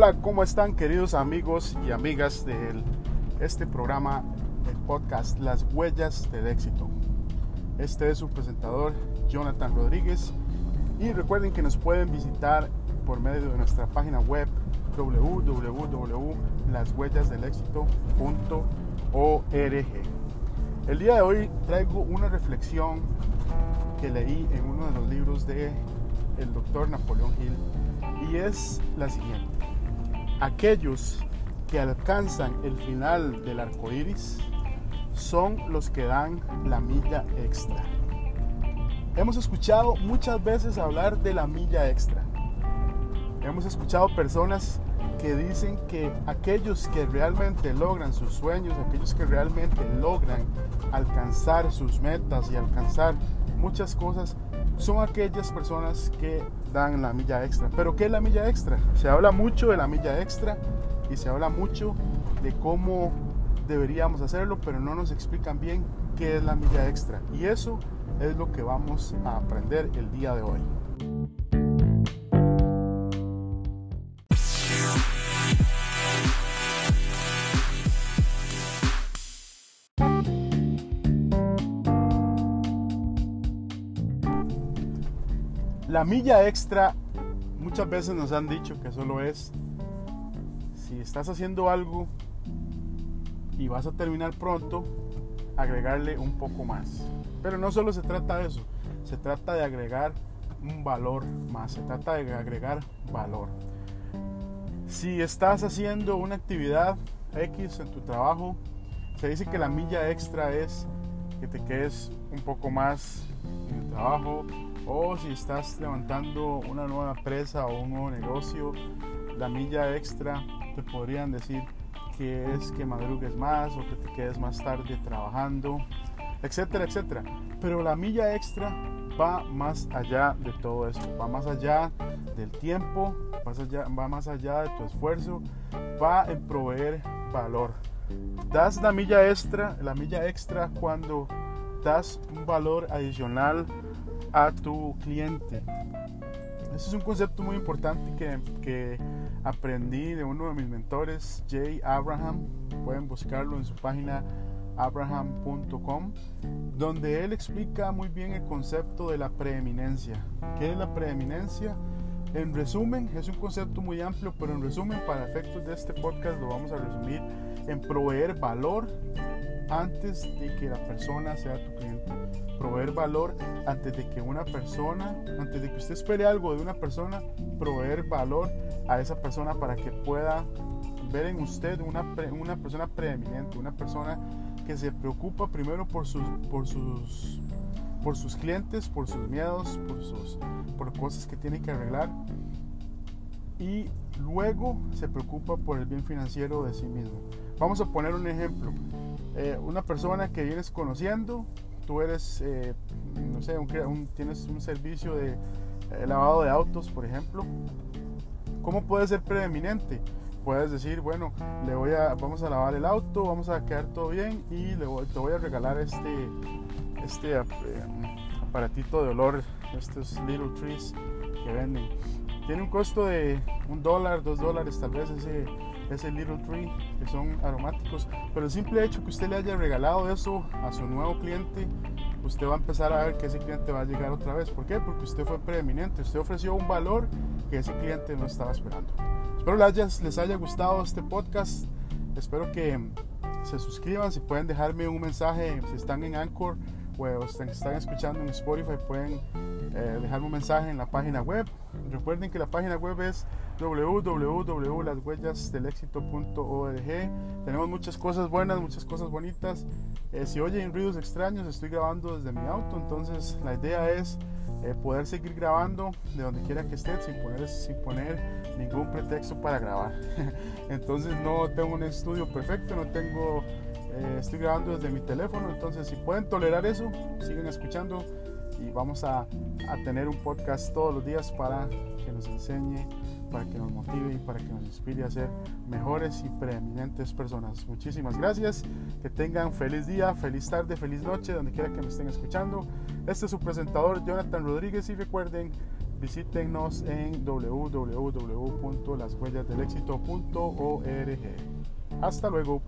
Hola, ¿cómo están queridos amigos y amigas de este programa, el podcast Las Huellas del Éxito? Este es su presentador, Jonathan Rodríguez. Y recuerden que nos pueden visitar por medio de nuestra página web www.lashuellasdelexito.org. El día de hoy traigo una reflexión que leí en uno de los libros de el doctor Napoleón Hill y es la siguiente. Aquellos que alcanzan el final del arco iris son los que dan la milla extra. Hemos escuchado muchas veces hablar de la milla extra. Hemos escuchado personas que dicen que aquellos que realmente logran sus sueños, aquellos que realmente logran alcanzar sus metas y alcanzar muchas cosas, son aquellas personas que dan la milla extra. Pero ¿qué es la milla extra? Se habla mucho de la milla extra y se habla mucho de cómo deberíamos hacerlo, pero no nos explican bien qué es la milla extra. Y eso es lo que vamos a aprender el día de hoy. La milla extra muchas veces nos han dicho que solo es si estás haciendo algo y vas a terminar pronto, agregarle un poco más. Pero no solo se trata de eso, se trata de agregar un valor más, se trata de agregar valor. Si estás haciendo una actividad X en tu trabajo, se dice que la milla extra es que te quedes un poco más en el trabajo, o si estás levantando una nueva empresa o un nuevo negocio, la milla extra te podrían decir que es que madrugues más o que te quedes más tarde trabajando, etcétera, etcétera. Pero la milla extra va más allá de todo eso, va más allá del tiempo, va más allá de tu esfuerzo, va en proveer valor. Das la milla extra, la milla extra cuando das un valor adicional a tu cliente. Ese es un concepto muy importante que, que, aprendí de uno de mis mentores, Jay Abraham. Pueden buscarlo en su página abraham.com, donde él explica muy bien el concepto de la preeminencia. ¿Qué es la preeminencia? En resumen, es un concepto muy amplio, pero en resumen, para efectos de este podcast, lo vamos a resumir en proveer valor antes de que la persona sea tu cliente. Proveer valor antes de que una persona, antes de que usted espere algo de una persona, proveer valor a esa persona para que pueda ver en usted una, una persona preeminente, una persona que se preocupa primero por sus, por sus, por sus clientes, por sus miedos, por, sus, por cosas que tiene que arreglar y luego se preocupa por el bien financiero de sí mismo. Vamos a poner un ejemplo. Eh, una persona que vienes conociendo, tú eres, eh, no sé, tienes un servicio de eh, lavado de autos, por ejemplo, ¿cómo puede ser preeminente? Puedes decir, bueno, le voy a, vamos a lavar el auto, vamos a quedar todo bien y le te voy a regalar este, este aparatito de olor, estos little trees que venden. Tiene un costo de un dólar, dos dólares tal vez ese ese Little Tree, que son aromáticos. Pero el simple hecho que usted le haya regalado eso a su nuevo cliente, usted va a empezar a ver que ese cliente va a llegar otra vez. ¿Por qué? Porque usted fue preeminente, usted ofreció un valor que ese cliente no estaba esperando. Espero les haya gustado este podcast. Espero que se suscriban, si pueden dejarme un mensaje, si están en Anchor o están, escuchando en Spotify, pueden eh, dejarme un mensaje en la página web. Recuerden que la página web es www.lashuellasdelexito.org. Tenemos muchas cosas buenas, muchas cosas bonitas. Eh, si oyen ruidos extraños, estoy grabando desde mi auto, entonces la idea es eh, poder seguir grabando de donde quiera que esté sin poner, sin poner ningún pretexto para grabar. entonces no tengo un estudio perfecto, no tengo... Eh, estoy grabando desde mi teléfono, entonces si pueden tolerar eso, sigan escuchando y vamos a, a tener un podcast todos los días para que nos enseñe para que nos motive y para que nos inspire a ser mejores y preeminentes personas. Muchísimas gracias, que tengan feliz día, feliz tarde, feliz noche, donde quiera que me estén escuchando. Este es su presentador Jonathan Rodríguez y recuerden, visítenos en www.lashuellasdelexito.org. Hasta luego.